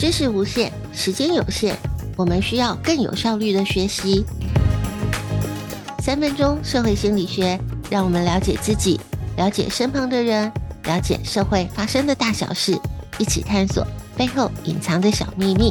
知识无限时间有限我们需要更有效率的学习。三分钟社会心理学让我们了解自己了解身旁的人了解社会发生的大小事一起探索背后隐藏的小秘密。